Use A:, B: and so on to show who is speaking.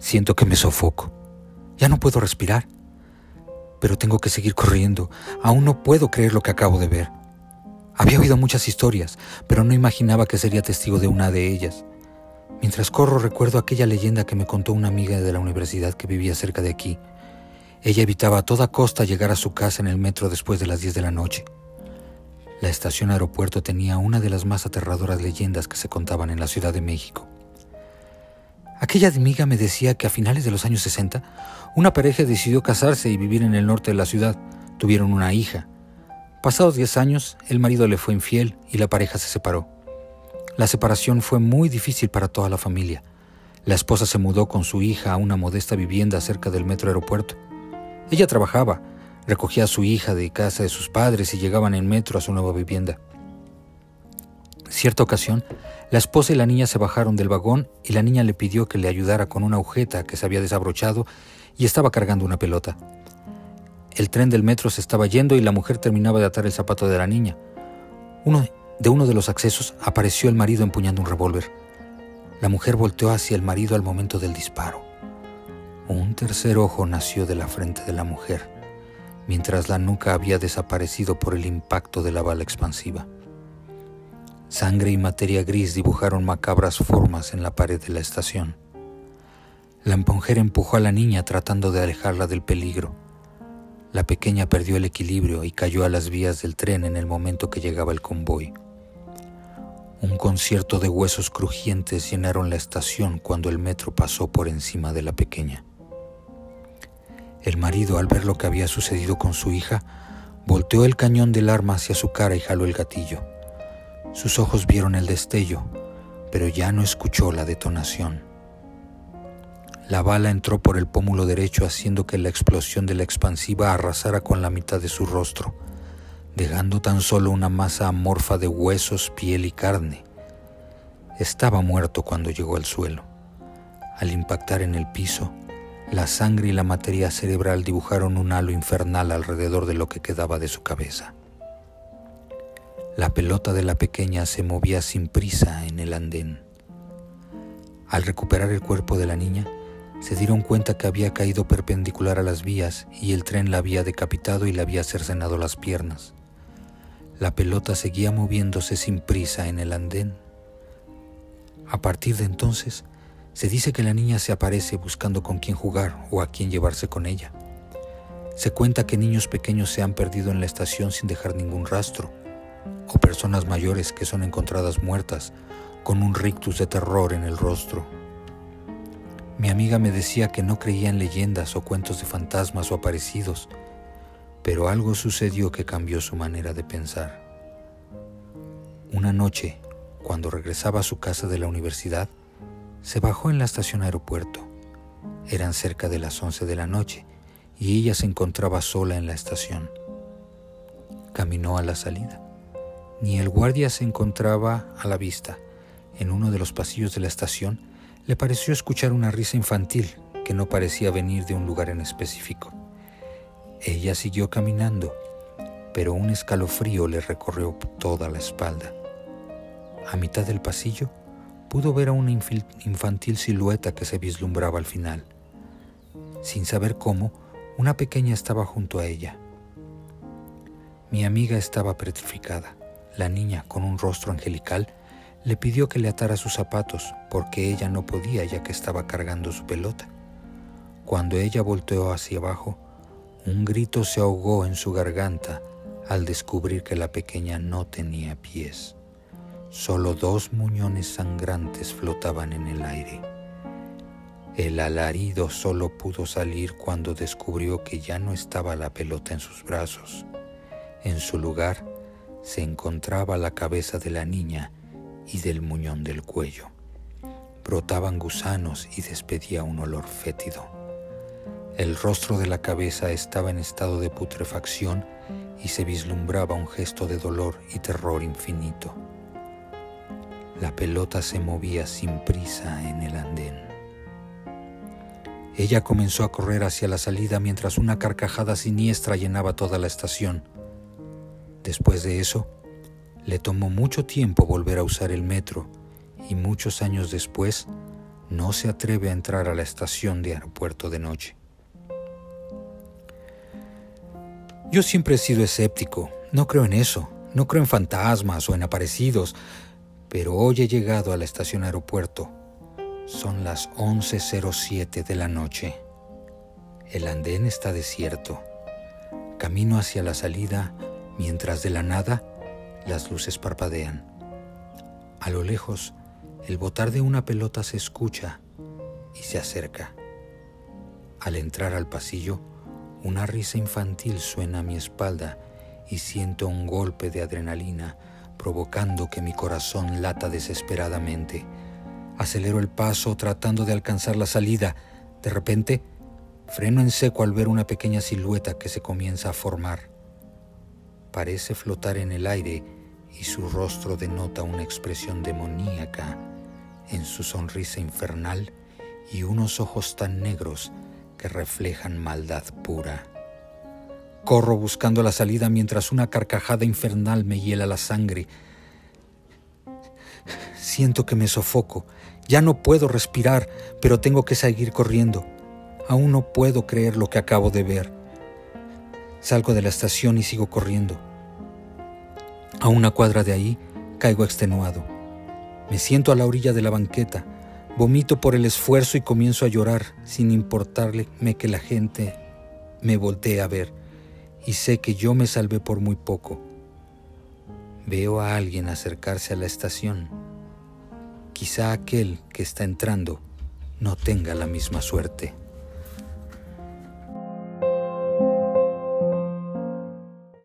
A: Siento que me sofoco. Ya no puedo respirar. Pero tengo que seguir corriendo. Aún no puedo creer lo que acabo de ver. Había oído muchas historias, pero no imaginaba que sería testigo de una de ellas. Mientras corro recuerdo aquella leyenda que me contó una amiga de la universidad que vivía cerca de aquí. Ella evitaba a toda costa llegar a su casa en el metro después de las 10 de la noche. La estación aeropuerto tenía una de las más aterradoras leyendas que se contaban en la Ciudad de México. Aquella amiga me decía que a finales de los años 60, una pareja decidió casarse y vivir en el norte de la ciudad. Tuvieron una hija. Pasados 10 años, el marido le fue infiel y la pareja se separó. La separación fue muy difícil para toda la familia. La esposa se mudó con su hija a una modesta vivienda cerca del metro aeropuerto. Ella trabajaba, recogía a su hija de casa de sus padres y llegaban en metro a su nueva vivienda. Cierta ocasión, la esposa y la niña se bajaron del vagón y la niña le pidió que le ayudara con una agujeta que se había desabrochado y estaba cargando una pelota. El tren del metro se estaba yendo y la mujer terminaba de atar el zapato de la niña. Uno, de uno de los accesos apareció el marido empuñando un revólver. La mujer volteó hacia el marido al momento del disparo. Un tercer ojo nació de la frente de la mujer, mientras la nuca había desaparecido por el impacto de la bala expansiva. Sangre y materia gris dibujaron macabras formas en la pared de la estación. La emponjera empujó a la niña tratando de alejarla del peligro. La pequeña perdió el equilibrio y cayó a las vías del tren en el momento que llegaba el convoy. Un concierto de huesos crujientes llenaron la estación cuando el metro pasó por encima de la pequeña. El marido, al ver lo que había sucedido con su hija, volteó el cañón del arma hacia su cara y jaló el gatillo. Sus ojos vieron el destello, pero ya no escuchó la detonación. La bala entró por el pómulo derecho haciendo que la explosión de la expansiva arrasara con la mitad de su rostro, dejando tan solo una masa amorfa de huesos, piel y carne. Estaba muerto cuando llegó al suelo. Al impactar en el piso, la sangre y la materia cerebral dibujaron un halo infernal alrededor de lo que quedaba de su cabeza. La pelota de la pequeña se movía sin prisa en el andén. Al recuperar el cuerpo de la niña, se dieron cuenta que había caído perpendicular a las vías y el tren la había decapitado y le había cercenado las piernas. La pelota seguía moviéndose sin prisa en el andén. A partir de entonces, se dice que la niña se aparece buscando con quién jugar o a quién llevarse con ella. Se cuenta que niños pequeños se han perdido en la estación sin dejar ningún rastro, o personas mayores que son encontradas muertas con un rictus de terror en el rostro. Mi amiga me decía que no creía en leyendas o cuentos de fantasmas o aparecidos, pero algo sucedió que cambió su manera de pensar. Una noche, cuando regresaba a su casa de la universidad, se bajó en la estación aeropuerto. Eran cerca de las 11 de la noche y ella se encontraba sola en la estación. Caminó a la salida. Ni el guardia se encontraba a la vista. En uno de los pasillos de la estación le pareció escuchar una risa infantil que no parecía venir de un lugar en específico. Ella siguió caminando, pero un escalofrío le recorrió toda la espalda. A mitad del pasillo pudo ver a una infantil silueta que se vislumbraba al final. Sin saber cómo, una pequeña estaba junto a ella. Mi amiga estaba petrificada. La niña, con un rostro angelical, le pidió que le atara sus zapatos porque ella no podía ya que estaba cargando su pelota. Cuando ella volteó hacia abajo, un grito se ahogó en su garganta al descubrir que la pequeña no tenía pies. Solo dos muñones sangrantes flotaban en el aire. El alarido solo pudo salir cuando descubrió que ya no estaba la pelota en sus brazos. En su lugar se encontraba la cabeza de la niña y del muñón del cuello. Brotaban gusanos y despedía un olor fétido. El rostro de la cabeza estaba en estado de putrefacción y se vislumbraba un gesto de dolor y terror infinito. La pelota se movía sin prisa en el andén. Ella comenzó a correr hacia la salida mientras una carcajada siniestra llenaba toda la estación. Después de eso, le tomó mucho tiempo volver a usar el metro y muchos años después no se atreve a entrar a la estación de aeropuerto de noche. Yo siempre he sido escéptico, no creo en eso, no creo en fantasmas o en aparecidos, pero hoy he llegado a la estación aeropuerto. Son las 11.07 de la noche. El andén está desierto. Camino hacia la salida mientras de la nada las luces parpadean. A lo lejos, el botar de una pelota se escucha y se acerca. Al entrar al pasillo, una risa infantil suena a mi espalda y siento un golpe de adrenalina provocando que mi corazón lata desesperadamente. Acelero el paso tratando de alcanzar la salida. De repente, freno en seco al ver una pequeña silueta que se comienza a formar. Parece flotar en el aire y su rostro denota una expresión demoníaca en su sonrisa infernal y unos ojos tan negros que reflejan maldad pura. Corro buscando la salida mientras una carcajada infernal me hiela la sangre. Siento que me sofoco. Ya no puedo respirar, pero tengo que seguir corriendo. Aún no puedo creer lo que acabo de ver. Salgo de la estación y sigo corriendo. A una cuadra de ahí caigo extenuado. Me siento a la orilla de la banqueta Vomito por el esfuerzo y comienzo a llorar sin importarle que la gente me voltee a ver y sé que yo me salvé por muy poco. Veo a alguien acercarse a la estación. Quizá aquel que está entrando no tenga la misma suerte.